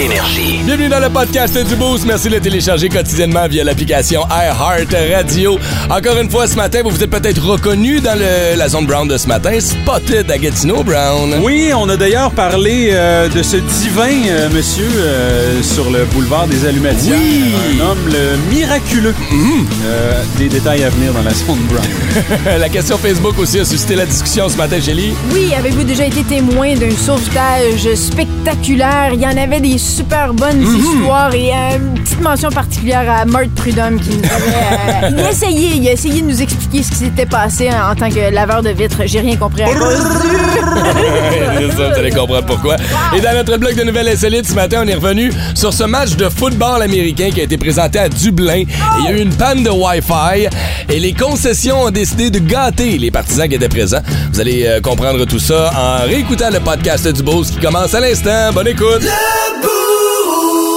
Énergie. Bienvenue dans le podcast du Boost. Merci de le télécharger quotidiennement via l'application iHeart Radio. Encore une fois, ce matin, vous vous êtes peut-être reconnu dans le- la zone Brown de ce matin. Spotted à Gatineau, Brown. Oui, on a d'ailleurs parlé euh, de ce divin euh, monsieur euh, sur le boulevard des Allumetières. Oui. Un homme le miraculeux. Euh, des détails à venir dans la zone brown. la question Facebook aussi a suscité la discussion ce matin, Shelly. Oui, avez-vous déjà été témoin d'un sauvetage spectaculaire? Il y en avait des super bonnes histoires et euh, une petite mention particulière à Mark Prudhomme qui nous avait... euh, il, a essayé, il a essayé de nous expliquer ce qui s'était passé en, en tant que laveur de vitres. J'ai rien compris à cause C'est ça, vous allez comprendre pourquoi. Et dans notre bloc de nouvelles insolites, ce matin, on est revenu sur ce match de football américain qui a été présenté à Dublin. Il y a eu une panne de Wi-Fi et les concessions ont décidé de gâter les partisans qui étaient présents. Vous allez euh, comprendre tout ça en réécoutant le podcast du Boost qui commence à l'instant. Bonne écoute! Ooh.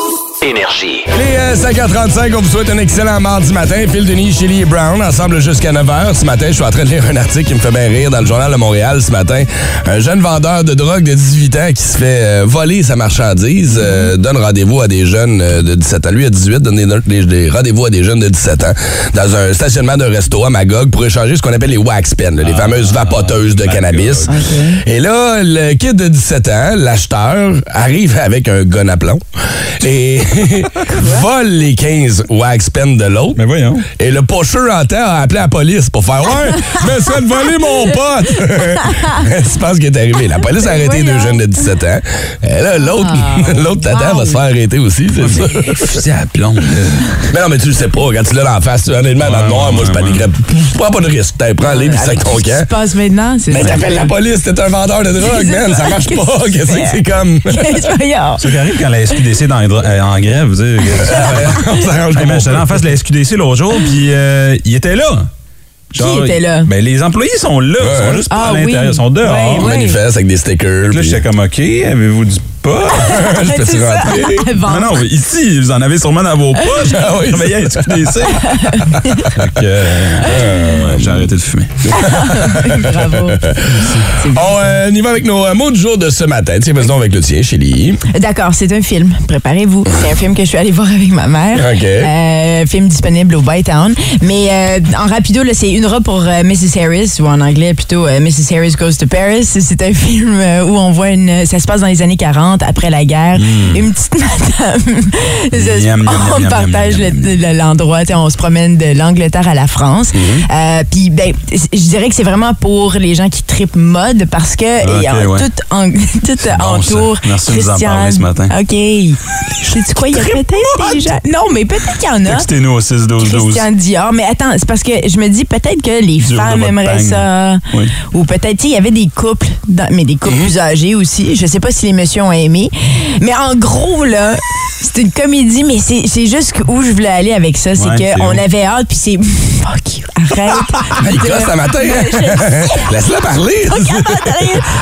Énergie. Les euh, 5h35, on vous souhaite un excellent mardi matin. Phil Denis, Shelly et Brown, ensemble jusqu'à 9h. Ce matin, je suis en train de lire un article qui me fait bien rire dans le Journal de Montréal ce matin. Un jeune vendeur de drogue de 18 ans qui se fait euh, voler sa marchandise euh, donne rendez-vous à des jeunes euh, de 17 ans. Lui, à 18, donne des, des- des rendez-vous à des jeunes de 17 ans dans un stationnement d'un resto à Magog pour échanger ce qu'on appelle les wax pens, là, les fameuses vapoteuses de cannabis. Et là, le kid de 17 ans, l'acheteur, arrive avec un gun à plomb et vole les 15 wax pens de l'autre. Mais voyons. Et le pocheur en temps a appelé la police pour faire Ouais, me suis fait voler mon pote. tu penses qu'il est arrivé. La police a arrêté deux jeunes de 17 ans. Et là, l'autre, l'autre tata va se faire arrêter aussi, c'est ça. Fusil à plomb, Mais non, mais tu le sais pas. Quand tu l'as dans la face, tu- honnêtement, dans le noir, moi, je paniquerais. Prends pas de risque. T'as prends-les puis sac ton Qu'est-ce qui camp. se passe maintenant? C'est Mais ça. t'appelles la police, t'es un vendeur de drogue, man. Ça marche pas. Qu'est-ce que c'est comme? Voyons. Ce qui arrive quand la SQDC est dans grève, vous dire. On s'arrange Hey, man, pas. J'étais en face de la SQDC l'autre jour, puis euh, il était là. Qui était là? Ben, les employés sont là. Ils Ouais. sont juste pas Ah à l'intérieur. oui. Ils sont dehors. Ouais, ouais. manifeste avec des stickers. Là, puis- j'étais comme, OK, avez-vous du Je peux ça. rentrer. Non, non, mais ici, vous en avez sûrement dans vos poches. Ah oui, Travaillez à SQDC. Euh, ouais, j'ai arrêté de fumer. Bravo. On euh, on y va avec nos euh, mots du jour de ce matin. Tiens, vas-y donc avec le tien, Chélie. D'accord, c'est un film. Préparez-vous. C'est un film que je suis allée voir avec ma mère. OK. Euh, film disponible au Bytown. Mais en rapido, c'est une robe pour Mrs. Harris, ou en anglais plutôt Mrs. Harris Goes to Paris. C'est un film où on voit une. Ça se passe dans les années 40, après la guerre. Une petite madame. Miam, on miam, partage le- le- l'endroit. sais, On se promène de l'Angleterre à la France. Euh, Puis, ben, je dirais que c'est vraiment pour les gens qui tripent mode parce que Ok, il y a ouais. tout, en, tout bon, entoure. ça. Merci de nous en Christian- parler ce matin. OK. Sais-tu quoi? Il y a peut-être des gens? Non, mais peut-être qu'il y en a. Textez-nous au 6 12 12 Christian Dior. Mais attends, c'est parce que je me dis peut-être que les Dur de femmes aimeraient ça. Oui. Ou peut-être, il y avait des couples, dans- mais des couples plus âgés aussi. Je sais pas si les messieurs ont aimé. Mais en gros, là, c'est une comédie, mais c'est c'est juste où je voulais aller avec ça. C'est Ouais, c'est qu'on avait hâte, puis c'est. Fuck you, arrête. Il gosse à matin. hein? Laisse-la parler.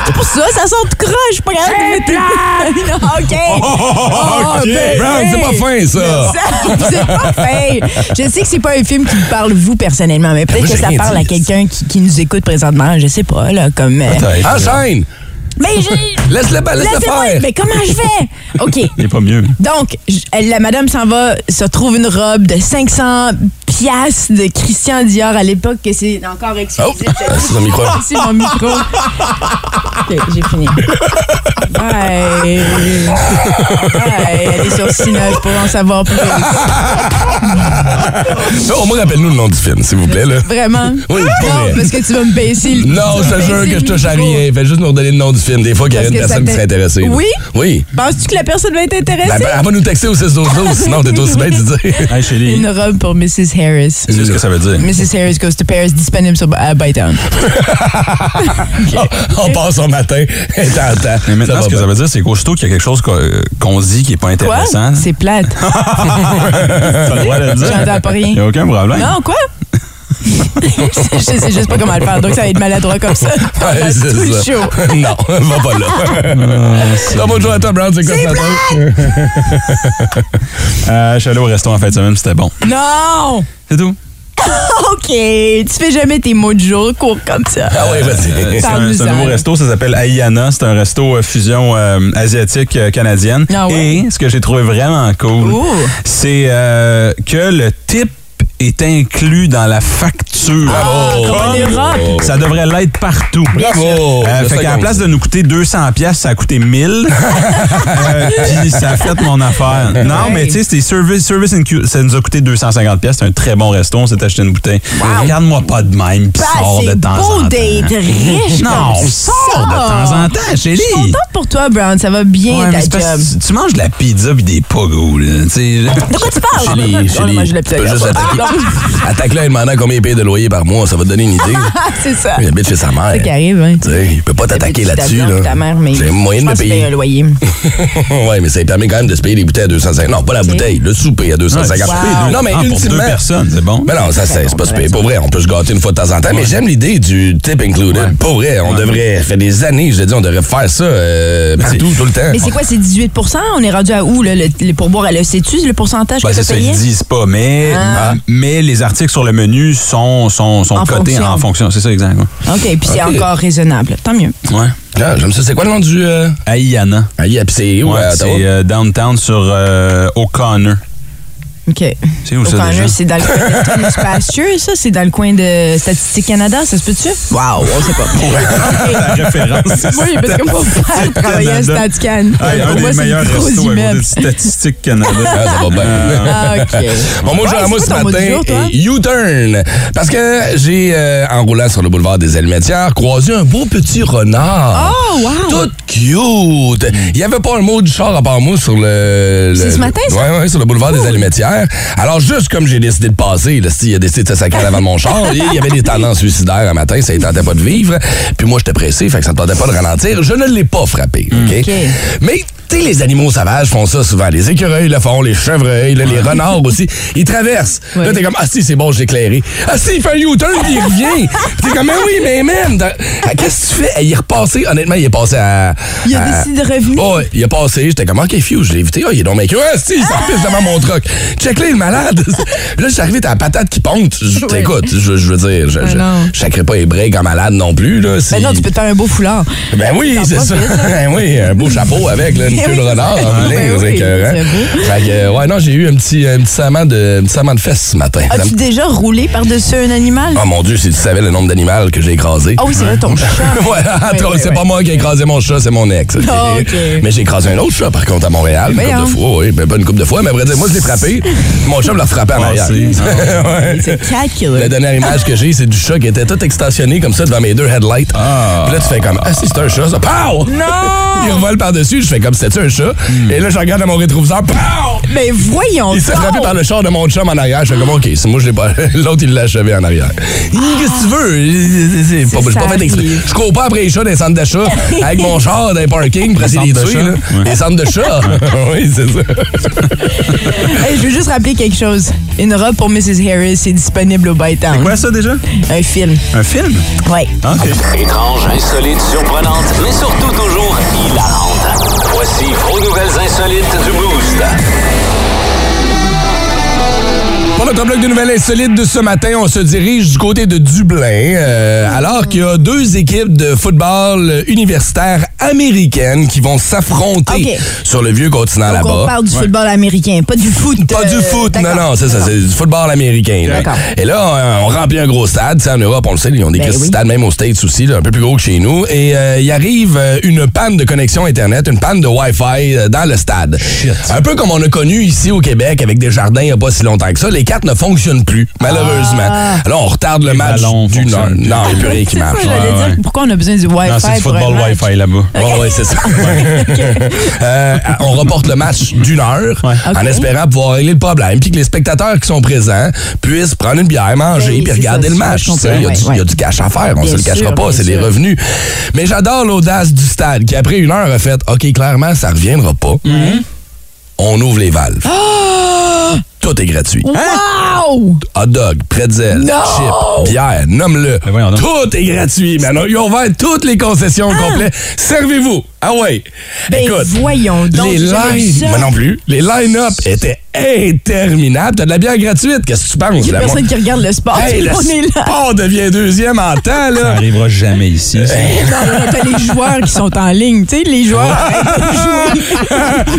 C'est pour ça, ça sort de croche. Je suis pas capable de mettre- OK. Oh, ben, Brown, c'est pas fin, ça. Ça, c'est pas fait. Je sais que c'est pas un film qui vous parle vous personnellement, mais peut-être que ça parle dit. à quelqu'un qui, qui nous écoute présentement. Je sais pas, là, comme. euh, Enchaîne. Mais j'ai. Laisse-le laisse Laissez-moi- faire. Mais comment je fais? OK. Il est pas mieux. Donc, la madame s'en va, se trouve une robe de 500 piastres de Christian Dior à l'époque, que c'est encore exclusif. Oh, c'est micro. Mon micro. OK, j'ai fini. Bye. Bye. Allez sur Cineuf pour en savoir plus. Oh, moi, rappelle-nous le nom du film, s'il vous plaît. Là. Vraiment? Oui, Non, parce que tu vas me baisser le Non, je te jure que je touche à micro. rien. Fais juste nous redonner le nom du film. Des fois, qu'il y a une personne qui serait intéressée. là. Oui? Oui. Penses-tu que la personne va être intéressée? Ben, ben, elle va nous texter au 6 12 sinon t'es aussi bien de dire. Hey, Une robe pour Mrs. Harris. c'est ce que ça veut dire. Mrs. Harris Goes to Paris, disponible sur à Bytown. On passe au matin. Tentant. Mais maintenant, ce que bien. ça veut dire, c'est qu'aussitôt qu'il y a quelque chose qu'on qu'on dit qui est pas intéressant, C'est plate. t'as le droit de le dire. J'entends pas rien. Il n'y a aucun problème. Non, quoi? Je sais juste pas comment le faire, donc ça va être maladroit comme ça. Ouais, c'est tout le ça. show. Non, va pas là. Non, bonjour à toi, Brown, c'est quoi ce matin? Euh, je suis allé au resto en fin de semaine, c'était bon. Non! C'est tout? OK. Tu fais jamais tes mots de jour courts comme ça. Ah oui, vas-y. C'est un, c'est un Parle-nous-en. nouveau resto, ça s'appelle Aïana. C'est un resto euh, fusion euh, asiatique euh, canadienne. Ah ouais? Et ce que j'ai trouvé vraiment cool, c'est euh, que le type est inclus dans la facture. Ah, comme en Europe. Ça devrait l'être partout. Bravo! Euh, fait qu'à la place de nous coûter 200 pièces, ça a coûté 1000. Euh, Puis ça a fait mon affaire. Non, mais tu sais, c'était service, service. Ça nous a coûté 250 pièces. C'est un très bon resto. On s'est acheté une bouteille. Regarde-moi pas de même, puis Bah, sors de temps en temps. riche. Non, comme sors de temps en temps, Je chérie. suis contente pour toi, Brown. Ça va bien, Ouais, ta job. tu- manges de la pizza puis des pogos, là. De quoi tu parles? Oh, je l'ai tu peux juste attaquer. Attaque-le et demandant combien il paye de loyer par mois. Ça va te donner une idée. C'est ça. Il habite chez sa mère. C'est ça qui arrive, hein. Tu sais, il peut pas t'attaquer là-dessus. Là. Ta mère, mais moyen de me payer. un loyer. ouais, mais ça permet quand même de se payer des bouteilles à 250. Non, pas la bouteille, le souper à 250. Wow. Non, mais Ah, pour ultimement. deux personnes, c'est bon. Mais non, ça, c'est pas super. Pour vrai, on peut se gâter une fois de temps en temps, mais j'aime l'idée du tip included. Pour vrai, on devrait, ça fait des années, je te dis, on devrait faire ça euh, partout, tout le temps. Mais c'est quoi, c'est 18% On est rendu à où, là, le, le pourboire? Elle a- Sais-tu le pourcentage Ben, que c'est tu ça, payé? ils disent pas, mais, Ah. Mais les articles sur le menu sont, sont, sont En cotés fonction. en fonction. C'est ça, exact. ouais. OK, puis c'est encore raisonnable. Tant mieux. Ouais. Ah, J'aime ça. C'est quoi le nom du. Euh... Aïana. Yeah, puis c'est où, Ouais, c'est euh, downtown sur euh, O'Connor. OK. C'est où ça, O'Connor, déjà? c'est dans le coin de ça? C'est dans le coin de Statistique Canada, ça se peut-tu? Wow, on sait pas. La référence. c'est oui, parce que mon père travaillait à. Ah, un Pour moi, des meilleurs restos à côté immeuble. de Statistique Canada. Ah, ça va bien. Ah, OK. Bon, moi, Ouais, c'est ce matin. U-turn. Parce que j'ai, euh, en roulant sur le boulevard des Almetières, croisé un beau petit renard. Oh, wow! Tout cute. Il n'y avait pas un mot du char à part moi sur le. C'est ce matin, ça? Ouais, ouais, sur le boulevard des Almetières. Alors, juste comme j'ai décidé de passer, là, il a décidé de se sacrer avant mon char, il y avait des tendances suicidaires un matin, ça ne tentait pas de vivre. Puis moi, j'étais pressé, fait que ça ne tentait pas de ralentir. Je ne l'ai pas frappé, OK? OK. Mais, tu sais, les animaux sauvages font ça souvent. Les écureuils le font, les chevreuils, là, les renards aussi. Ils traversent. Là, t'es comme, ah si, c'est bon, j'ai éclairé. Ah si, il fait un U-turn, puis il revient. T'es comme, mais oui, mais même, ah, qu'est-ce que tu fais? Eh, Il est repassé, honnêtement, il est passé à. Il a à- décidé de revenir. Oh, il est passé, j'étais comme, ok, few, je l'ai évité. Oh, il est donc mec. Ah, si, il s'empêche devant mon truck. Check-le, le malade. Là, je suis arrivé, t'as la patate qui ponte. Je- Ouais. Écoute, je, je veux dire, je, je, je pas les breaks en malade non plus, là. si- Ben non, tu peux te faire un beau foulard. ben oui, c'est ça. hein? Ben oui, un beau chapeau avec là, une Ben oui. renard. en Ben ligne, oui, c'est écœurant. c'est beau. Fait que, euh, ouais, non, j'ai eu un petit, un petit serment de, un petit serment de fesses ce matin. As-tu déjà roulé par-dessus un animal? Oh mon Dieu, si tu savais le nombre d'animaux que j'ai écrasé. Ah oui, c'est vrai, ton chat. Ouais, c'est ouais. pas moi qui ai écrasé mon chat, c'est mon ex. ok? Ah, ok. Mais j'ai écrasé un autre chat, par contre, à Montréal, une Voyons. couple de fois, oui. Ben, pas une couple de fois, mais à vrai dire, moi, je l'ai frappé. Mon chat me l'a frappé en Ah, arrière. c'est- Ouais. C'est. La dernière image que j'ai, c'est du chat qui était tout extensionné comme ça devant mes deux headlights. Ah. Puis là, tu fais comme, ah, si, c'est un chat, ça. Pow! Non! Il revole par-dessus, je fais comme, c'était-tu un chat? Et là, je regarde dans mon rétroviseur, pow! Mais voyons Il s'est frappé par le char de mon chum en arrière. Je fais comme, OK, c'est moi, je l'ai pas. L'autre, il l'a achevé en arrière. Qu'est-ce que tu veux? C'est pas, ça pas fait exprès. Je cours pas après les chats dans les centres d'achat avec mon char dans les parkings pour essayer de les centres tuer. Ouais. Les centres de chats. oui, c'est ça. Hey, je veux juste rappeler quelque chose. Une robe pour Mrs. Harris est disponible au Bytown. C'est quoi ça déjà? Un film. Un film? Ouais. OK. Étrange, insolite, surprenante, mais surtout toujours Voici vos nouvelles insolites du Boost. Notre bloc de nouvelles insolites de ce matin, on se dirige du côté de Dublin, euh, alors qu'il y a deux équipes de football universitaire américaines qui vont s'affronter sur le vieux continent Donc, on là-bas. parle du football américain, pas du foot. Pas du euh, foot, non, non, c'est ça, c'est du football américain. là. Et là, on, remplit un gros stade. Tu sais, en Europe, on le sait, ils ont des Ben oui. stades, même aux States aussi, là, un peu plus gros que chez nous. Et euh, il arrive euh, une panne de connexion Internet, une panne de Wi-Fi dans le stade. Un peu comme on a connu ici au Québec avec des jardins il n'y a pas si longtemps que ça. Les ne fonctionnent plus, malheureusement. Alors, on retarde le match d'une heure. Non, il n'y a plus rien qui ça, marche. Ouais, dire? Pourquoi on a besoin du Wi-Fi Non, c'est du football? Wi-Fi là-bas. Ouais, c'est ça. Euh, on reporte le match d'une heure en espérant pouvoir régler le problème puis que les spectateurs qui sont présents puissent prendre une bière, manger Ben, puis regarder ça, le match. Il y, a ouais, du- il y a ouais. du cash à faire, on Bien se le cachera pas, c'est des revenus. Mais j'adore l'audace du stade qui, après une heure, a fait OK, clairement, ça reviendra pas. On ouvre les valves. Tout est gratuit. Wow! Hot dog, pretzel, Non! chip, bière, nomme-le. Donc. Tout est gratuit, man. Ils ont ouvert toutes les concessions au complet. Servez-vous. Ah ouais. Ben Écoute, voyons donc, les j'ai jamais vu line, ça. moi non plus. Les line-up étaient interminable. T'as de la bière gratuite. Qu'est-ce que tu penses? Il y a la personne qui regarde le sport. Hey, le est là. sport devient deuxième en temps, Ça là. arrivera jamais ici. ça. Non, non, t'as les joueurs qui sont en ligne. Tu sais, les joueurs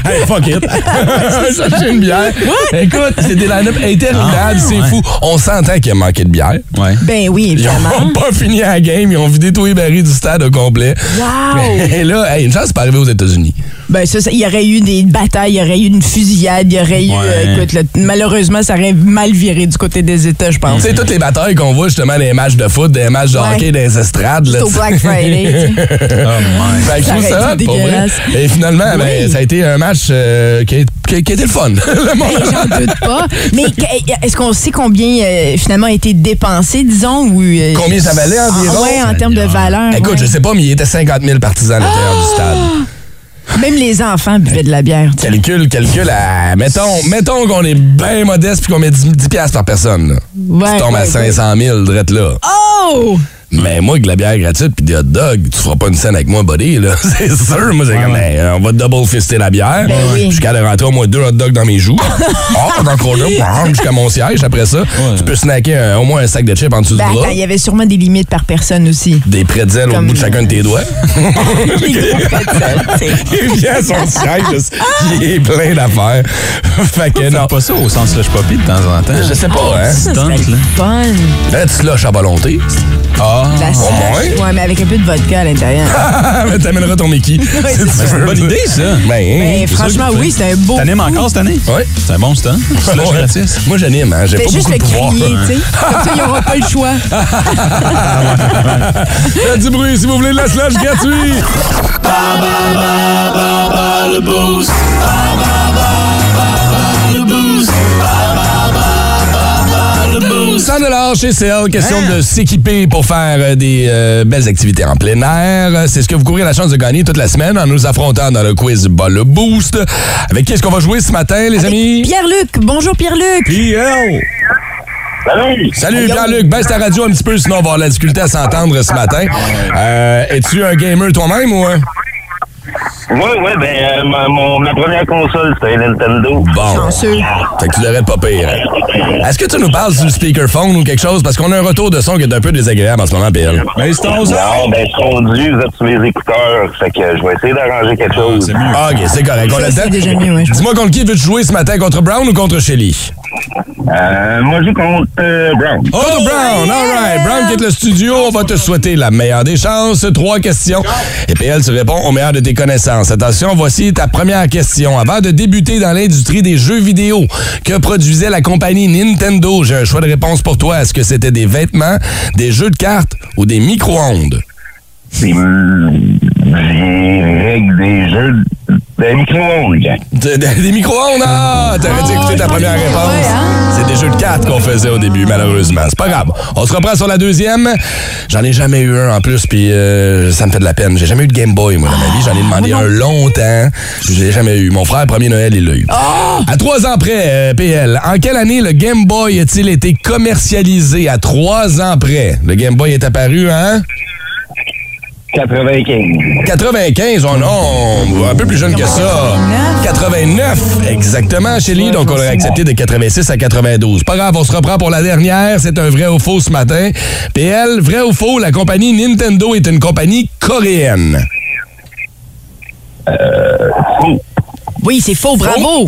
hey, fuck it. Chercher une bière. Écoute, c'est des line-up interminables. Ah, c'est ouais. fou. On s'entend qu'il a manqué de bière. Ouais. Ben oui, Ils évidemment. ont pas fini la game. Ils ont vidé tous les barils du stade au complet. Wow! Et là, hey, une chance, c'est pas arrivé aux États-Unis. Ben ça, ça, il y aurait eu des batailles, il y aurait eu une fusillade, il y aurait eu... Ouais. Euh, écoute, là, malheureusement, ça aurait mal viré du côté des États, je pense. Tu sais, toutes les batailles qu'on voit justement des matchs de foot, des matchs de Ouais. hockey, des estrades. Là, C'est au. Black Friday. Oh my. Fait que je trouve Ça pour vrai. Et finalement, ben, ça a été un match euh, qui, a, qui a- qui a été le fun. Ben, J'en doute pas. Mais est-ce qu'on sait combien euh, finalement a été dépensé, disons? Ou, euh, Combien ça valait environ? Oui, en termes de valeur. Écoute, ouais. je sais pas, mais il était 50 000 partisans à l'intérieur du stade. Même les enfants buvaient de la bière. tu sais. Calcul, calcul, à- mettons, mettons qu'on est bien modeste puis qu'on met 10, 10 piastres par personne. Là. Ouais, tu tombes à ouais, 500 000 drette là. Oh! Mais moi, avec de la bière gratuite puis des hot dogs, tu feras pas une scène avec moi, buddy. là. C'est sûr. Moi, c'est comme, ben, on va double fister la bière. Ben oui. Jusqu'à de rentrer au moins deux hot dogs dans mes joues. oh, dans le jusqu'à mon siège. Après ça, tu peux snacker un- au moins un sac de chips en dessous Ben du bras. il y avait sûrement des limites par personne aussi. Des pretzels au bout de chacun de tes doigts. Des gros pretzels, tu sais. Il vient à son siège, il est plein d'affaires. fait que non. Pas ça au sens slush poppy de temps en temps. Je sais pas, hein. Stunt, c'était là. fun. Là, tu slush à volonté. Ah. Moins. Ouais, mais avec un peu de vodka à l'intérieur. Mais t'amèneras ton Mickey. c'est une bonne idée, ça. Ben, Ben, franchement, oui, c'est un beau. T'animes encore cette année? Ouais. C'est un bon. Slush Ouais. gratis. Moi, j'anime, hein. J'ai pas juste beaucoup le de pouvoir. crier, tu sais. Comme ça, il n'y aura pas le choix. Faites du bruit si vous voulez de la slush gratuit. 100 dollars chez CL, question de s'équiper pour faire euh, des euh, belles activités en plein air. C'est ce que vous courez la chance de gagner toute la semaine en nous affrontant dans le quiz Bas le Boost. Avec qui est-ce qu'on va jouer ce matin, les amis? Pierre-Luc, bonjour Pierre-Luc. Pierre! Salut! Salut Pierre-Luc, baisse ta radio un petit peu, sinon on va avoir de la difficulté à s'entendre ce matin. Euh, Es-tu un gamer toi-même ou... hein? Oui, oui, ben, euh, ma, mon- ma première console, c'était Nintendo. Bon. Chanceux. Fait que tu devrais pas pire. hein. Est-ce que tu nous parles du speakerphone ou quelque chose? Parce qu'on a un retour de son qui est un peu désagréable en ce moment, PL. Mais c'est ton Non, ben, je conduis, vous êtes sur les écouteurs. Fait que je vais essayer d'arranger quelque chose. C'est mieux. Ah, OK, c'est correct. On c'est déjà mieux, ouais, pense. Dis-moi contre qui veux-tu jouer ce matin? Contre Brown ou contre Shelly? Euh, moi, je joue contre euh, Brown. Contre Brown, all right. Brown quitte le studio. On va te souhaiter la meilleure des chances. Trois questions. Et PL, tu réponds au meilleur de tes connaissances. Attention, voici ta première question. Avant de débuter dans l'industrie des jeux vidéo, que produisait la compagnie Nintendo? J'ai un choix de réponse pour toi. Est-ce que c'était des vêtements, des jeux de cartes ou des micro-ondes? Des des micro-ondes. De- de- des micro-ondes? Ah! T'aurais dû écouter ta première réponse. Ouais, hein? C'est des jeux de cartes qu'on faisait au début, malheureusement. C'est pas grave. On se reprend sur la deuxième. J'en ai jamais eu un en plus, puis euh, ça me fait de la peine. J'ai jamais eu de Game Boy, moi, dans ma vie. J'en ai demandé un longtemps. Je l'ai jamais eu. Mon frère, premier Noël, il l'a eu. À trois ans près, euh, PL, en quelle année le Game Boy a-t-il été commercialisé? À trois ans près. Le Game Boy est apparu, hein? 95. 95, oh non, un peu plus jeune que ça. 89, exactement, Shelly. Donc, on aurait accepté de 86 à 92. Pas grave, on se reprend pour la dernière. C'est un vrai ou faux ce matin. PL, vrai ou faux, la compagnie Nintendo est une compagnie coréenne. Oui, c'est faux, bravo.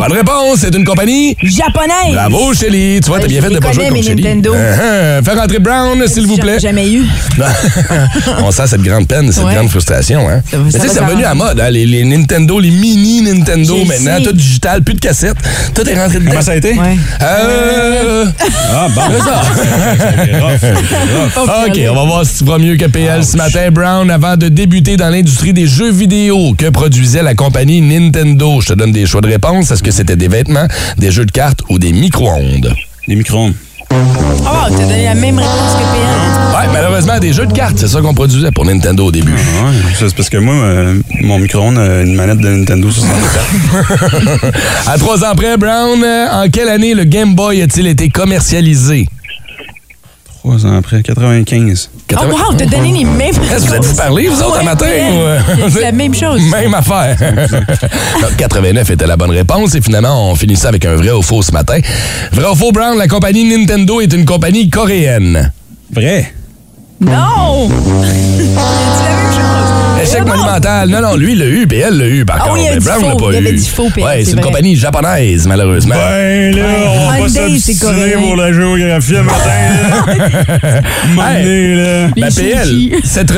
Bonne réponse, c'est une compagnie. Japonais. Bravo, Shelly. Tu vois, t'as bien fait de pas jouer contre Shelly. Nintendo. Uh-huh. Fais rentrer Brown, s'il vous plaît. Jamais eu. On sent cette grande peine, cette Ouais. grande frustration. Hein? Ça Mais tu sais, va c'est revenu à mode. hein, Les, les Nintendo, les mini Nintendo maintenant, tout digital, plus de cassette. Tout est rentré dedans. Comment ça a été? Ouais. Euh... Ah, bon. c'est ça. OK, on va voir si tu vas mieux que PL ce matin. Brown, avant de débuter dans l'industrie des jeux vidéo, que produisait la compagnie Nintendo? Je te donne des choix de réponse. Est-ce que c'était des vêtements, des jeux de cartes ou des micro-ondes? Les micro-ondes. Oh, t'as donné la même réponse que PL. Ouais, malheureusement, des jeux de cartes, c'est ça qu'on produisait pour Nintendo au début. Ouais, ça, c'est parce que moi, euh, mon micro-ondes a une manette de Nintendo 64. À trois ans près, Brown, euh, en quelle année le Game Boy a-t-il été commercialisé? Trois ans après, 95. Oh wow, t'as donné les mêmes Est-ce que vous êtes-vous parlé, vous autres, un matin? ou, euh, C'est la même chose. Même affaire. Donc, 89 était la bonne réponse et finalement, on finit ça avec un vrai ou faux ce matin. Vrai ou faux, Brown, la compagnie Nintendo est une compagnie coréenne. Vrai. Non! C'est la même chose. Échec monumental. Non, non, lui, il l'a eu, puis elle l'a eu, par Ah contre. il mais dit Brown l'a pas Il eu. avait dit faux, puis Ouais, c'est une vrai. compagnie japonaise, malheureusement. Ben là, on va s'obstiner pour la géographie un matin. là. Ben, PL, cette,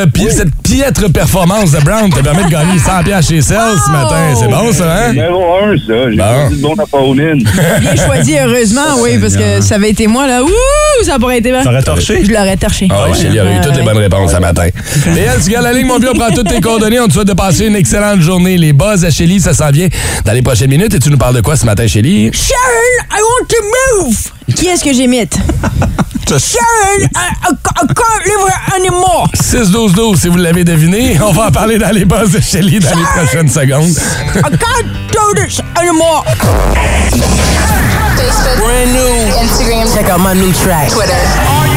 piètre performance de Brown te permet de gagner 100 piastres chez Cell ce matin. C'est bon, ça, hein? Numéro un, ça. J'ai Bon. pas dit de bon à Pauline. Bien choisi, heureusement, oui, parce que ça avait été moi, là. Ouh, ça pourrait été bien. T'aurais torché? Je l'aurais torché. Ah oui, Chélie aurait eu toutes les bonnes réponses ce matin. PL, tu gardes la ligne, mon vieux, on prend toutes tes coordonnées. On te souhaite de passer une excellente journée. Les buzz à Chélie, ça s'en vient dans les prochaines minutes. Et tu nous parles de quoi ce matin, Chélie? Sharon, I want to move! Qui est-ce que j'imite? Sharon, I, I, I can't live here anymore! 6-12-12, si vous l'avez deviné. On va en parler dans les buzz de Chélie dans les prochaines secondes. I can't do this anymore! Facebook, Brand new. Instagram, Check out my new track. Twitter.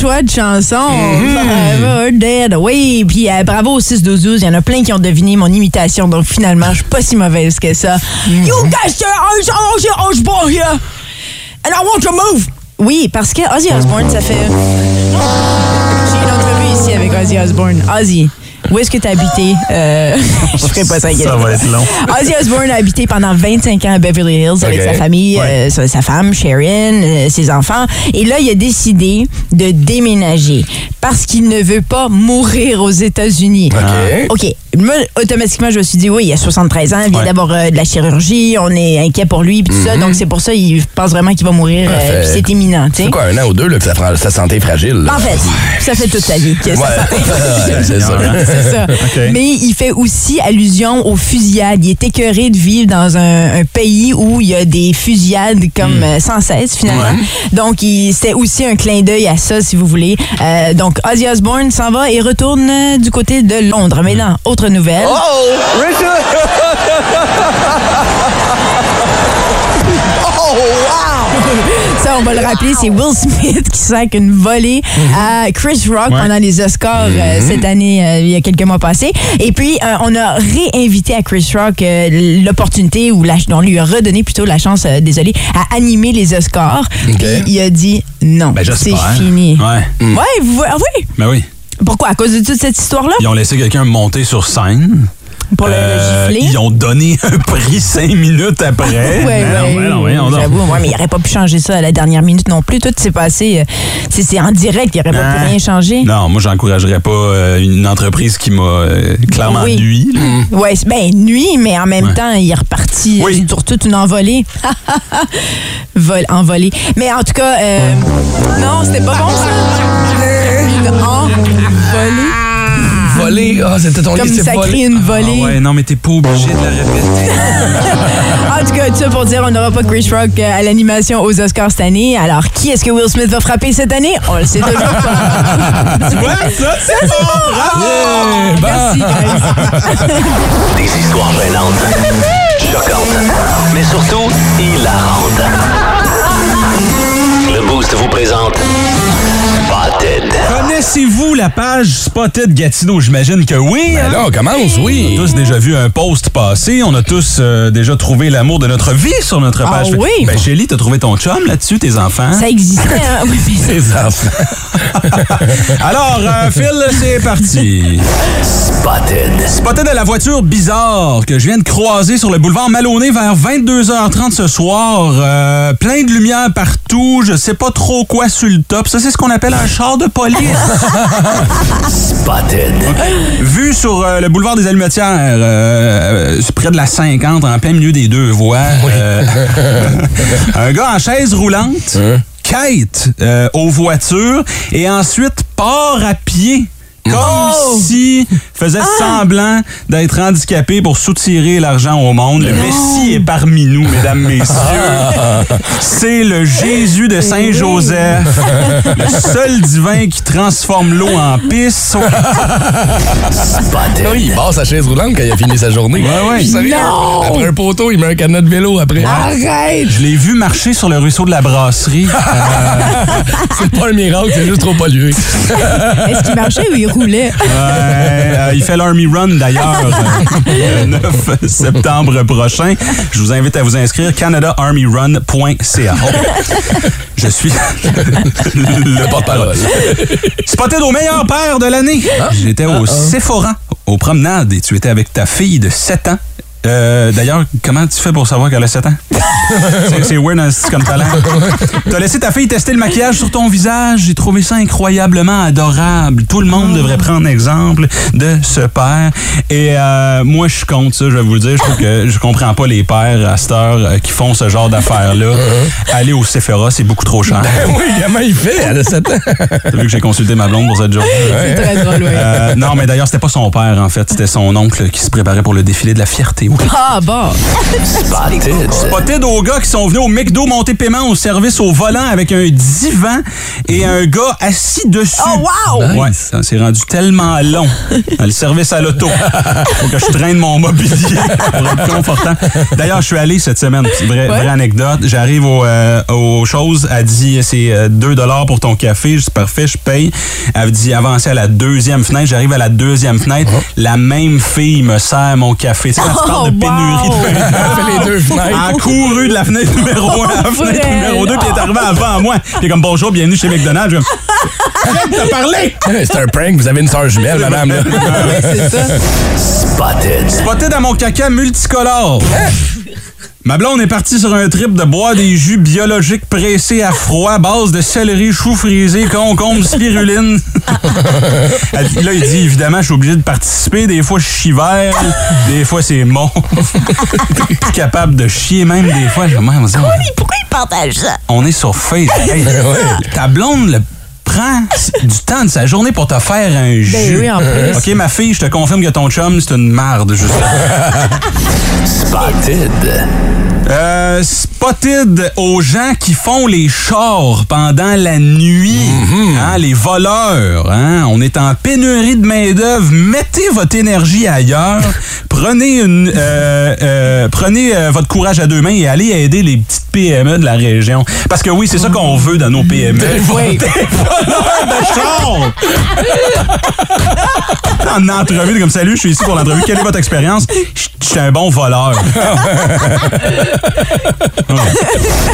Choix de chanson. Bravo, Dead. Oui, puis euh, bravo au 6-12-12. Il y en a plein qui ont deviné mon imitation, donc finalement, je suis pas si mauvaise que ça. You guys, Ozzy Ozzy Osbourne here, and I want to move. Oui, parce que Ozzy Osbourne, ça fait... J'ai une entrevue ici avec Ozzy Osbourne. Ozzy, où est-ce que tu as habité? Euh, je ferai pas ça. Ça va être long. Ozzy Osbourne a habité pendant 25 ans à Beverly Hills avec sa famille, Ouais. euh, sa, femme, Sharon, euh, ses enfants. Et là, il a décidé de déménager parce qu'il ne veut pas mourir aux États-Unis. OK. OK. Moi, automatiquement, je me suis dit, oui, il a 73 ans, il vient Ouais. d'avoir euh, de la chirurgie, on est inquiet pour lui, puis tout ça. Donc, c'est pour ça qu'il pense vraiment qu'il va mourir, Mhm. c'est imminent. C'est quoi, un an ou deux là, que sa, santé est fragile? là? En fait, ça fait toute sa vie que ça Ouais, ça. Mais il fait aussi allusion aux fusillades. Il est écœuré de vivre dans un, un pays où il y a des fusillades comme euh, sans cesse, finalement. Donc, c'était aussi un clin d'œil à ça, si vous voulez. Euh, donc, Ozzy Osbourne s'en va et retourne euh, du côté de Londres. Maintenant, autre nouvelle. Ça, on va le rappeler, c'est Will Smith qui sac une volée à Chris Rock Ouais. pendant les Oscars euh, cette année, euh, il y a quelques mois passés. Et puis, euh, on a réinvité à Chris Rock l'opportunité, ou la, on lui a redonné plutôt la chance, désolé, à animer les Oscars. OK. Puis il a dit non, Ben, c'est fini. Ouais. Ouais, vous, ah oui. Ben oui. Pourquoi? À cause de toute cette histoire-là? Ils ont laissé quelqu'un monter sur scène. Pour le, le Euh, gifler? ils ont donné un prix cinq minutes après. Ben non, ouais, ben donc. J'avoue, mais il n'aurait pas pu changer ça à la dernière minute non plus. Tout s'est passé, euh, c'est en direct, il n'aurait pas pu Hein? rien changer. Non, moi, j'encouragerais pas euh, une entreprise qui m'a euh, clairement Oui. nui. là. Ouais, c'est- ben nuit, mais en même Ouais. temps, il est reparti Oui. sur toute une envolée. Vol, envolée. Mais en tout cas, euh, non, c'était pas bon ça. Une envolée. Volé. Ah, c'était ton Comme livre, c'est volé. une Ah volée. ouais, non, mais t'es pas obligé de la répéter. En tout cas, tout ça pour dire, on n'aura pas Chris Rock euh, à l'animation aux Oscars cette année. Alors, qui est-ce que Will Smith va frapper cette année? On le sait toujours pas. tu vois, ça, c'est bon. Yeah, bon. Merci, guys. Des histoires gênantes, choquantes, mais surtout hilarantes. Le Boost vous présente Spotted. Connaissez-vous la page Spotted Gatineau? J'imagine que oui. Ben hein? là, on commence, On oui. a tous déjà vu un post passer. On a tous euh, déjà trouvé l'amour de notre vie sur notre Ah page. oui? Ben, Shelly, t'as trouvé ton chum là-dessus, tes enfants? Ça existait, hein? Oui, mais Les enfants. Alors, euh, Phil, c'est parti. Spotted. Spotted à la voiture bizarre que je viens de croiser sur le boulevard Maloney vers 22h30 ce soir. Euh, plein de lumière partout. Je sais pas trop quoi sur le top. Ça, c'est ce qu'on appelle un char de police. Spotted. Vu sur euh, le boulevard des Allumetières, euh, euh, près de la 50, en plein milieu des deux voies, euh, un gars en chaise roulante quête euh, aux voitures et ensuite part à pied Comme si faisait semblant d'être handicapé pour soutirer l'argent au monde. Le Messie est parmi nous, mesdames, messieurs. C'est le Jésus de Saint-Joseph, le seul divin qui transforme l'eau en pisse. Oui, il barre sa chaise roulante quand il a fini sa journée. Ouais, ouais. Je suis sérieux. Non! Après un poteau, il met un cadenas de vélo après. Arrête! Je l'ai vu marcher sur le ruisseau de la brasserie. C'est pas un miracle, c'est juste trop pollué. Est-ce qu'il marchait? Ou il roulait? Ouais, euh, il fait l'Army Run d'ailleurs euh, le 9 septembre prochain. Je vous invite à vous inscrire canadaarmyrun.ca. Je suis Le porte-parole. Spotted au meilleur père de l'année. J'étais au Sephora, aux promenades, et tu étais avec ta fille de 7 ans. Euh, D'ailleurs, comment tu fais pour savoir qu'elle a 7 ans? C'est- C'est weird un style comme talent. T'as laissé ta fille tester le maquillage sur ton visage. J'ai trouvé ça incroyablement adorable. Tout le monde devrait prendre exemple de ce père. Et euh, moi, je suis contre ça, je vais vous le dire. Je trouve que je comprends pas les pères à cette heure euh, qui font ce genre d'affaires-là. Aller au Sephora, c'est beaucoup trop cher. oui, comment il fait? Elle a 7 ans. T'as vu que j'ai consulté ma blonde pour cette journée? C'est très drôle, oui. Euh, non, mais d'ailleurs, c'était pas son père, en fait. C'était son oncle qui se préparait pour le défilé de la fierté. Oui. Ah, bon. Spotted. Spotted aux gars qui sont venus au McDo monter paiement au service au volant avec un divan et un gars assis dessus. Oh, wow! Ouais, ça s'est rendu tellement long. dans Le service à l'auto. Faut que je traîne mon mobilier pour être confortant. D'ailleurs, je suis allé cette semaine. C'est Vraie, vraie anecdote. J'arrive au, euh, aux choses. Elle dit c'est euh, 2 pour ton café. Je dis parfait, je paye. Elle dit avancez à la deuxième fenêtre. J'arrive à la deuxième fenêtre. La même fille me sert mon café. Tu sais, quand tu parles de Oh, pénurie wow. de Elle fait les deux elle a fenêtres. couru de la fenêtre numéro 1 à la fenêtre numéro 2 puis est arrivée avant moi. Puis comme bonjour, bienvenue chez McDonald's. Je suis comme, Arrête de parler! C'est un prank, vous avez une sœur jumelle, madame. Là. C'est ça. Spotted. Spotted à mon caca multicolore. Ma blonde est partie sur un trip de boire des jus biologiques pressés à froid, base de céleri, choux frisés, concombre, spiruline. Là, il dit, évidemment, je suis obligé de participer. Des fois, je chie vert, des fois, c'est mon. Plus capable de chier même des fois. Je dis, Merde, Pourquoi il partage ça? on est sur Facebook. Hey, ta blonde le prend du temps de sa journée pour te faire un jus. Ben oui, en plus. OK, ma fille, je te confirme que ton chum, c'est une marde, juste. Spotted. Euh, spotted aux gens qui font les chars pendant la nuit. Hein, les voleurs. Hein? On est en pénurie de main-d'œuvre. Mettez votre énergie ailleurs. Prenez une, euh, euh, prenez euh, votre courage à deux mains et allez aider les petites PME de la région. Parce que oui, c'est ça qu'on veut dans nos PME. Oui. Des voleurs de chars! en entrevue, comme salut, je suis ici pour l'entrevue. Quelle est votre expérience? Je suis un bon voleur.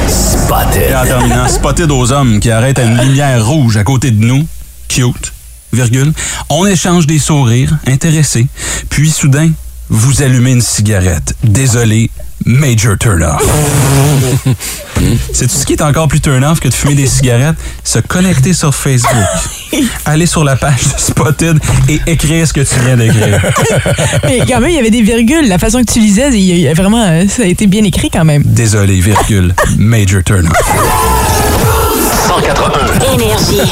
Spotted. Et en terminant, spotted aux hommes qui arrêtent à une lumière rouge à côté de nous. Cute. Virgule. On échange des sourires, intéressés. Puis soudain, vous allumez une cigarette. Désolé, major turn-off. C'est tout ce qui est encore plus turn-off que de fumer des cigarettes? Se connecter sur Facebook. Aller sur la page de Spotted et écrire ce que tu viens d'écrire. Mais quand même, il y avait des virgules. La façon que tu lisais, il y a vraiment, euh, ça a été bien écrit quand même. Désolé, virgule, major turn-off. 181. Énergie.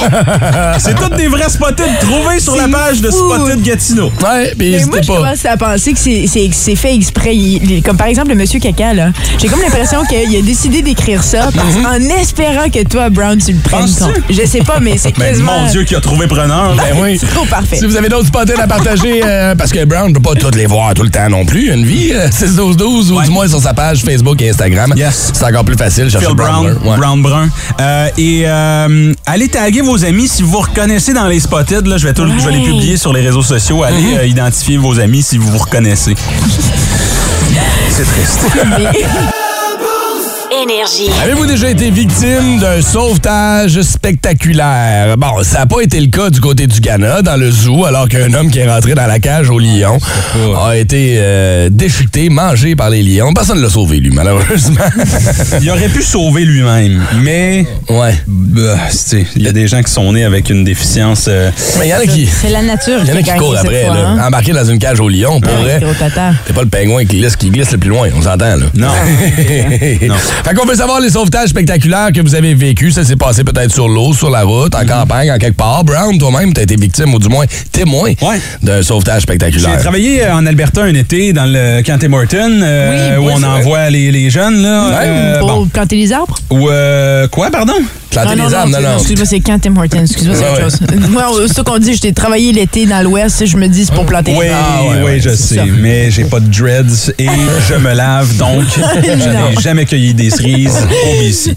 C'est toutes des vrais Spotted trouvés sur la page de fou. Spotted Gatineau. Ouais, puis Mais moi, n'hésitez je pas. commence à penser que c'est- fait exprès. Il- il- comme par exemple le monsieur caca, là. J'ai comme l'impression qu'il a décidé d'écrire ça parce- en espérant que toi, Brown, tu le prennes compte. Je sais pas, mais c'est Mais quasiment... mon Dieu, qui a trouvé preneur. Ben oui. C'est trop parfait. Si vous avez d'autres spotted à partager, euh, parce que Brown ne peut pas toutes les voir tout le temps non plus, une vie, euh, 6-12-12 ou du moins sur sa page Facebook et Instagram. Yes. C'est encore plus facile. cherchez Phil Brown. Ouais. Brown Brun. Euh, et euh, allez taguer vos amis si vous vous reconnaissez dans les spotted. Là, je, vais tout- je vais les publier sur les réseaux sociaux. Allez euh, identifier vos amis si vous vous reconnaissez. C'est triste. Énergie. Avez-vous déjà été victime d'un sauvetage spectaculaire? Bon, ça n'a pas été le cas du côté du Ghana, dans le zoo, alors qu'un homme qui est rentré dans la cage au lion a été euh, déchiqueté, mangé par les lions. Personne ne l'a sauvé, lui, malheureusement. Il aurait pu sauver lui-même, mais ouais. bah, il y a des gens qui sont nés avec une déficience. euh, Mais il y en a qui... C'est la nature Il y en a qui courent après, fois, là. hein. Embarqué dans une cage au lion, pour Ouais, vrai. C'est pas le pingouin qui glisse, qui glisse le plus loin, on s'entend, là. Non. non. Fait Fait qu'on veut savoir les sauvetages spectaculaires que vous avez vécus. Ça s'est passé peut-être sur l'eau, sur la route, en campagne, en quelque part. Brown, toi-même, t'as été victime ou du moins témoin Ouais. d'un sauvetage spectaculaire. J'ai travaillé en Alberta un été dans le Canté Morton, euh, Oui, où oui, on envoie les, les jeunes. Là, Ouais. Euh, Pour bon. planter les arbres? Ou euh, quoi, pardon? Planter Ah, non, les arbres, non, non. Excuse-moi, c'est quand Tim Hortons. Excuse-moi, c'est Ouais, autre chose. Moi, c'est ça qu'on dit, j'ai travaillé l'été dans l'Ouest, je me dis, c'est pour planter Oui, les arbres. Ah, oui, ouais, je sais, ça. mais j'ai pas de dreads et je me lave, donc je n'ai jamais cueilli des cerises au BC.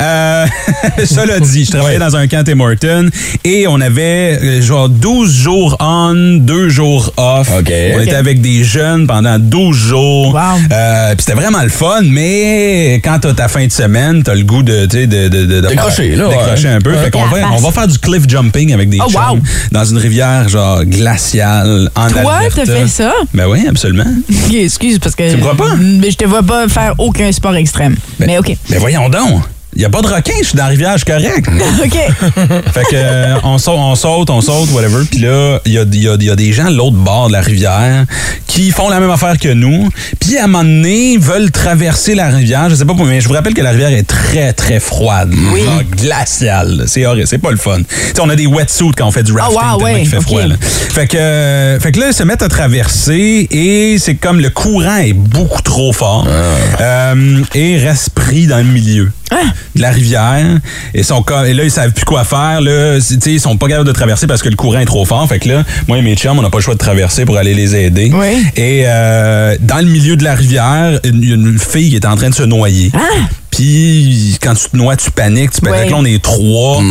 Euh, cela dit, je travaillais dans un camp Tim et on avait euh, genre 12 jours on, 2 jours off. On était avec des jeunes pendant 12 jours. Wow. Euh, Puis c'était vraiment le fun, mais quand t'as ta fin de semaine, t'as le goût de, tu sais, de, de, de, de Décrocher, là, décrocher ouais. un peu. Ouais. Fait qu'on va, La on va faire du cliff jumping avec des Oh, chums wow. dans une rivière genre glaciale en Toi, Alberta. t'as fait ça? Ben oui, absolument. Excuse, parce que. Tu me crois pas? Mais je te vois pas faire aucun sport extrême. Mais OK. Mais voyons donc. Il n'y a pas de requin, je suis dans la rivière, je suis correct. OK. fait que euh, on, saute, on saute, on saute, whatever. Puis là, il y a, il y a- il y a des gens de l'autre bord de la rivière qui font la même affaire que nous. Puis à un moment donné, veulent traverser la rivière. Je sais pas pourquoi, mais je vous rappelle que la rivière est très, très froide. Oui. glaciale. C'est horrible, c'est pas le fun. Tu sais, on a des wetsuits quand on fait du rafting Ah, wow, tellement ouais, qu'il fait froid. là. Fait que, euh, fait que là, ils se mettent à traverser et c'est comme le courant est beaucoup trop fort euh, et reste pris dans le milieu de la rivière. Et, sont comme- et là, ils savent plus quoi faire. Là, C'est- tu sais, ils sont pas capables de traverser parce que le courant est trop fort. Fait que là, moi et mes chums, on n'a pas le choix de traverser pour aller les aider. Oui. Et euh, dans le milieu de la rivière, il y a une fille qui est en train de se noyer. Puis quand tu te noies, tu paniques. Tu paniques. Là, on est trois.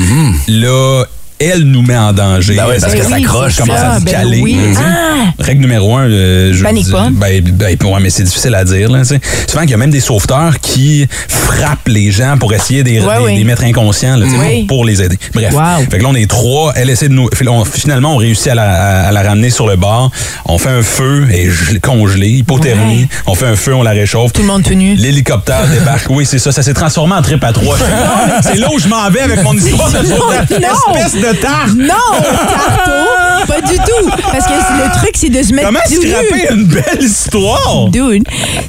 Là, elle nous met en danger. Ben ouais, parce Ben que ça oui, croche, commence ça, à se ben caler. oui. Ah! Règle numéro un, euh, je Panique dis- pas. Ben, ben, ouais, mais c'est difficile à dire. Là, tu sais. Souvent qu'il y a même des sauveteurs qui frappent les gens pour essayer de les, Ouais, oui. mettre inconscients là, tu sais, Oui. pour, pour les aider. Bref. Wow. Fait que là, on est trois. Elle essaie de nous. on- finalement, on réussit à la, à- à la ramener sur le bord. On fait un feu et je l'ai congelé, hypothermie. Ouais. On fait un feu, on la réchauffe. Tout le monde tout nu. L'hélicoptère débarque. Oui, c'est ça. Ça s'est transformé en trip à trois. c'est là où je m'en vais avec mon histoire de sauvetage. Non. Espèce de tarte. Non, Tarto, pas du tout. Parce que le truc, c'est de se mettre Comment tout nu. scraper une belle histoire? Dude,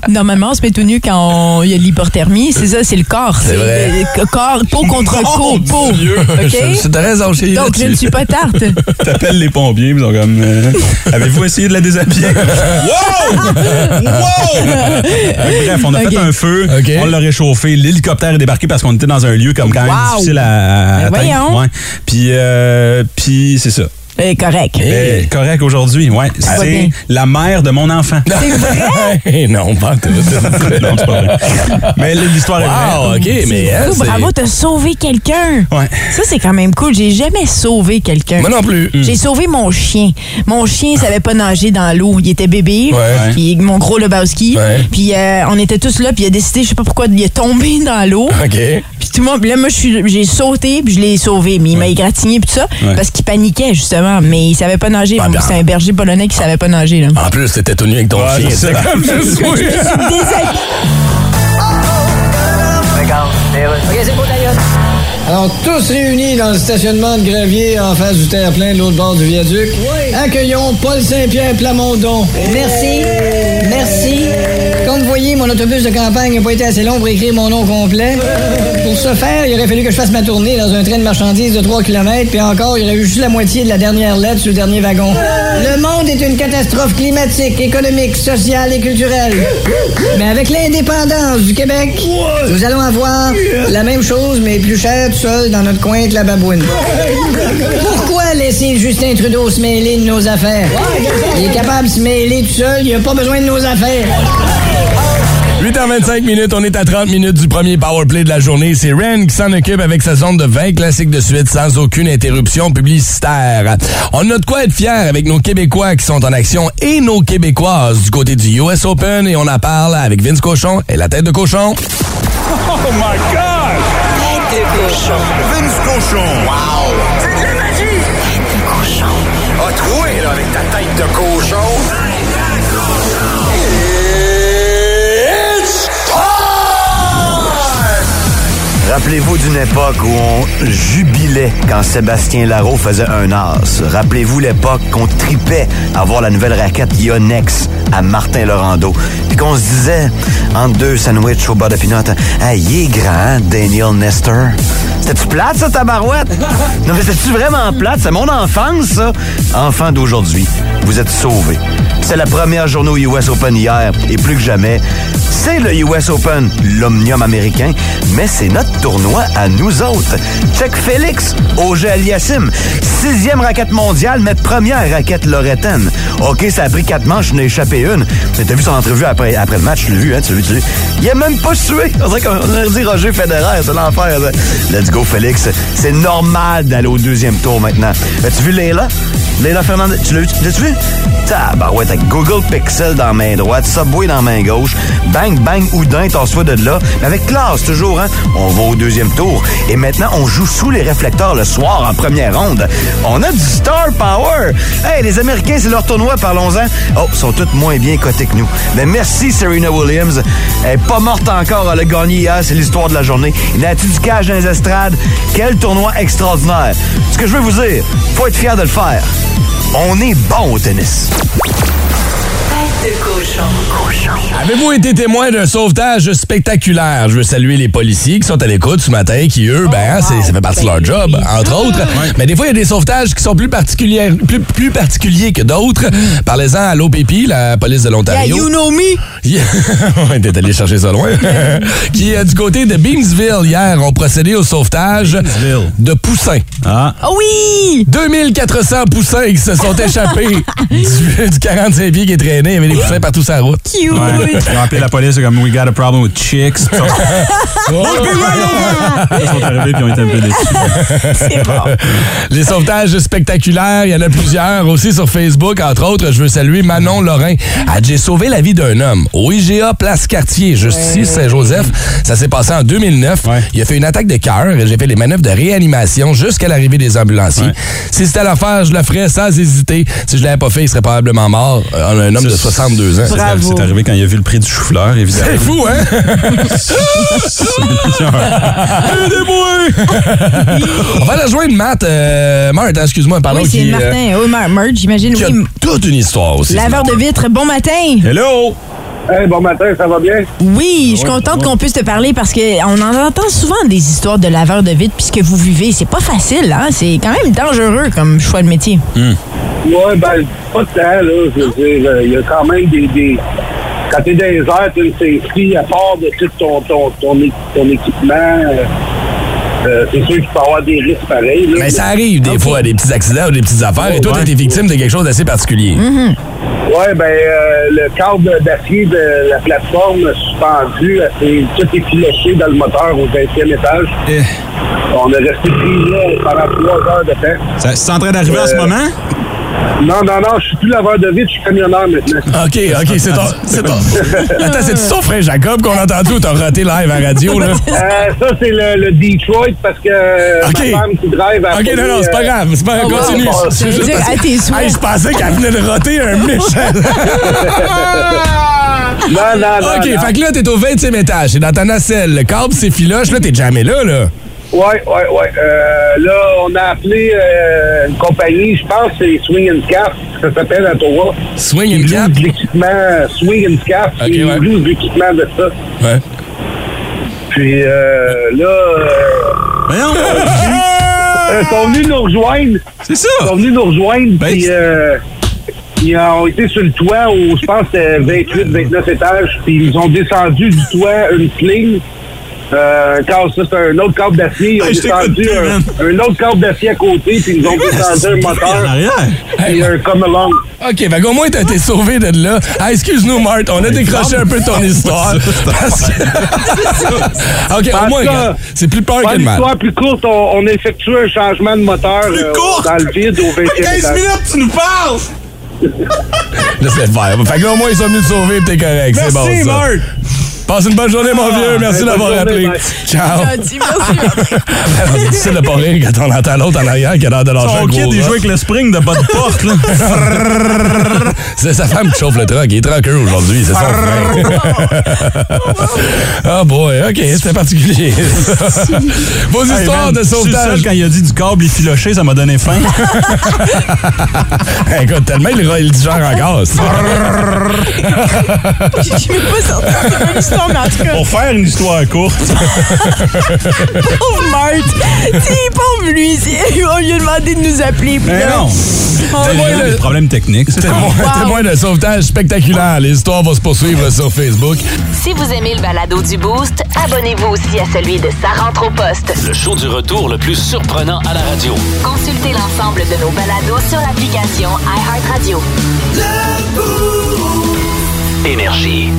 normalement, on se met tout nu quand il y a de l'hypothermie. C'est ça, c'est le corps. C'est vrai. le- corps, peau contre Mon peau, peau. OK? T'as raison, chérie. Donc, je ne suis pas tarte. T'appelles les pompiers, ils sont comme. euh, Avez-vous essayé de la déshabiller? wow! Wow! Bref, on a fait un feu, Ok. on l'a réchauffé, l'hélicoptère est débarqué parce qu'on était dans un lieu comme quand même Wow! difficile à, à Ben atteindre. voyons. Ouais. Puis, euh, puis c'est ça. Eh, correct. Correct aujourd'hui, ouais. C'est la mère de mon enfant. C'est vrai? Non, pas tout. non, c'est pas vrai. Mais l'histoire est vraie. OK, mais elle, bravo, t'as sauvé quelqu'un. Ouais. Ça, c'est quand même cool. J'ai jamais sauvé quelqu'un. Moi non plus. J'ai sauvé mon chien. Mon chien savait pas nager dans l'eau. Il était bébé. Ouais. Puis mon gros Lebowski. Puis euh, on était tous là. Puis il a décidé, je sais pas pourquoi, il est tombé dans l'eau. OK. Puis tout le monde, là, moi, je suis- j'ai sauté, puis je l'ai sauvé. Mais il m'a égratigné, puis tout ça, Ouais. parce qu'il paniquait, justement. Mais il savait pas nager. Ah, bien. C'est un berger polonais qui savait pas nager, là. En plus, t'étais tout nu avec ton Ouais, chien. c'est C'est ça. comme juste. Alors, tous réunis dans le stationnement de Gravier en face du terre-plein de l'autre bord du viaduc, accueillons Paul Saint-Pierre Plamondon. Merci. Merci. Comme vous voyez, mon autobus de campagne n'a pas été assez long pour écrire mon nom complet. Pour ce faire, il aurait fallu que je fasse ma tournée dans un train de marchandises de 3 km, puis encore, il y aurait eu juste la moitié de la dernière lettre sur le dernier wagon. Le monde est une catastrophe climatique, économique, sociale et culturelle. Mais avec l'indépendance du Québec, nous allons avoir la même chose, mais plus cher tout seul dans notre coin de la babouine. Pourquoi laisser Justin Trudeau se mêler de nos affaires? Il est capable de se mêler tout seul, il n'a pas besoin de nos affaires. 8h25 minutes, on est à 30 minutes du premier powerplay de la journée. C'est Ren qui s'en occupe avec sa zone de 20 classiques de suite sans aucune interruption publicitaire. On a de quoi être fiers avec nos Québécois qui sont en action et nos Québécoises du côté du US Open et on en parle avec Vince Cochon et la tête de cochon. Oh my God! Tête de cochon. Vince cochon. Wow! C'est de la magie! Tête de cochon. A troué, là, avec ta tête de cochon. Rappelez-vous d'une époque où on jubilait quand Sébastien Larreau faisait un as. Rappelez-vous l'époque qu'on tripait à voir la nouvelle raquette Yonex à Martin Laurando. Puis qu'on se disait, entre deux sandwichs au bas de pinot, hey, il est grand, Daniel Nestor. C'était-tu plate, ça, ta barouette? Non, mais c'était-tu vraiment plate? C'est mon enfance, ça. Enfant d'aujourd'hui, vous êtes sauvés. C'est la première journée au US Open hier, et plus que jamais, c'est le US Open, l'omnium américain, mais c'est notre tournoi à nous autres. Check Félix, Auger Aliassim, sixième raquette mondiale, mais première raquette lorettaine. OK, ça a pris quatre manches, je n'ai échappé une. Mais t'as vu son entrevue après, après le match, tu l'as vu, hein, tu l'as vu, tu l'as vu. Il a même pas sué. On dirait qu'on dit Roger Federer, c'est l'enfer. Let's go, Félix. C'est normal d'aller au deuxième tour maintenant. As-tu vu Leila? Leila Fernandez, tu l'as vu? L'as-tu vu? Tabarouette, avec Google Pixel dans la main droite, Subway dans la main gauche, bang, bang, Houdin, t'en soit de là. Mais avec classe, toujours, hein? On va au deuxième tour. Et maintenant, on joue sous les réflecteurs le soir en première ronde. On a du star power! Hey, les Américains, c'est leur tournoi, parlons-en. Oh, ils sont toutes moins bien cotés que nous. Mais merci, Serena Williams. Elle est pas morte encore, elle a gagné hier, c'est l'histoire de la journée. Il a-tu du cash dans les estrades? Quel tournoi extraordinaire! Ce que je veux vous dire, faut être fier de le faire. On est bon au tennis. Tête de cochon. Avez-vous été témoin d'un sauvetage spectaculaire? Je veux saluer les policiers qui sont à l'écoute ce matin, qui, eux, ben, c'est- ça fait partie de leur job, entre autres. Mais des fois, il y a des sauvetages qui sont plus particuliers, plus, plus particuliers que d'autres. Parlez-en à l'OPP, la police de l'Ontario. Yeah, you know me. Yeah. T'es allé chercher ça loin. qui, euh, du côté de Beamsville, hier, ont procédé au sauvetage de poussins. Ah. Oh oui! 2400 poussins qui se sont échappés du, du 45 pieds qui est traîné. Il y avait des poussins partout sur la route. Cute! Ouais. Ils ont appelé la police comme We got a problem with chicks. Ils sont, ils sont arrivés puis ils ont été un peu déçus. C'est bon. Les sauvetages spectaculaires, il y en a plusieurs aussi sur Facebook. Entre autres, je veux saluer Manon Lorrain. J'ai sauvé la vie d'un homme au IGA Place Cartier, juste ici, Saint-Joseph. Ça s'est passé en 2009. Il a fait une attaque de cœur et j'ai fait les manœuvres de réanimation jusqu'à l'arrivée des ambulanciers. Si c'était à le faire, je le ferais sans hésiter. Si je l'avais pas fait, il serait probablement mort. Euh, Un homme de 62 ans. C'est arrivé quand il a vu le prix du chou-fleur, évidemment. C'est fou, hein? On va la joindre Matt. Euh, excuse-moi, pardon. Oui, c'est euh, Martin. Oui, Mar- Marge, j'imagine. Oui. toute une histoire aussi. Laveur de vitre, bon matin. Hello! Hey, bon matin, ça va bien? Oui, je suis contente qu'on puisse te parler parce qu'on en entend souvent des histoires de laveur de vitre puis ce que vous vivez. C'est pas facile, hein? C'est quand même dangereux comme choix de métier. Ouais, ben, pas de temps, là. Je veux dire, euh, il y a quand même des. des... Quand t'es dans les airs, une safety, à part de tout ton, ton, ton, équipement. Euh, c'est sûr qu'il peut y avoir des risques pareils. Là, Mais ça arrive des fois, des petits accidents ou des petites affaires. et toi, t'as été victime de quelque chose d'assez particulier. Ouais, ben, euh, le câble d'acier de la plateforme suspendu, tout est filoché dans le moteur au 20e étage. On est resté pris là pendant trois heures de temps. Ça- C'est en train d'arriver en ce Euh, moment? Non, non, non, je suis plus laveur de vitre, je suis camionneur maintenant. OK, OK, c'est ton. C'est ton. Attends, c'est ton frère Jacob qu'on a entendu ou t'as raté live à radio, là? Euh, ça, c'est le, le Detroit parce que euh, OK. ma femme qui drive a OK, non, non, c'est pas grave. C'est pas grave. Oh, Continue. wow. Juste dire parce que- à tes souhaits. Hey, je pensais qu'elle venait de roter un méchant. Non, non, non. OK, non. fait que là, t'es au 20e étage. C'est dans ta nacelle. Le câble, c'est filoche. Là, t'es jamais là, là. Ouais, ouais, ouais. Euh, là, on a appelé euh, une compagnie, je pense que c'est Swing and Scaff, ça s'appelle à Ottawa. Swing and de l'équipement, Swing and Scaff, Ok, ils ouais. de l'équipement de ça. Ouais. Puis euh, là... Euh, euh, ils sont venus nous rejoindre. C'est ça! Ils sont venus nous rejoindre, puis... Euh, ils ont été sur le toit où je pense que c'était 28, 29 étages, puis ils ont descendu du toit une cling. Euh, c'est un autre câble d'acier. Ils ont Hey, descendu un, autre câble d'acier à côté, puis ils ont descendu un moteur. En arrière? Et un come along. OK, fait qu'au moins, t'as été sauvé de là. Ah, excuse-nous, Marthe, on a décroché un peu ton histoire. Parce OK, au moins, c'est plus peur que le mal. l'histoire plus courte, on, on a effectué un changement de moteur euh, dans le vide au 20e 15 étage. minutes, tu nous parles! Laisse-le faire. Fait que là, au moins, ils sont venus te sauver et t'es correct. C'est bon, Merci, ça. Passe une bonne journée, mon vieux. Merci d'avoir appelé. Ciao. C'est difficile de pas rire quand on entend l'autre en arrière qui a l'air de lâcher un Son gros kid, il joue avec le spring de bas de porte, là. C'est sa femme qui chauffe le truck. Il est trucker aujourd'hui, c'est son frère. Ah boy, OK, c'était particulier. Vos Hey, histoires man, de sauvetage. seul, quand il a dit du câble effiloché, ça m'a donné faim. Écoute, tellement il, il digère encore. Je suis même pas sortie. C'est pas une histoire, mais en tout cas, Pour faire une histoire courte, pauvre Marthe. C'est pauvre lui. On lui a demandé de nous appeler. mais là, non. on- Témoin de- des problèmes techniques. c'est Témoin, Wow. témoin de sauvetage spectaculaire. Les histoires vont se poursuivre sur Facebook. Si vous aimez le balado du Boost, abonnez-vous aussi à celui de Sa rentre au poste. Le show du retour le plus surprenant à la radio. Consultez l'ensemble de nos balados sur l'application iHeartRadio. Énergie.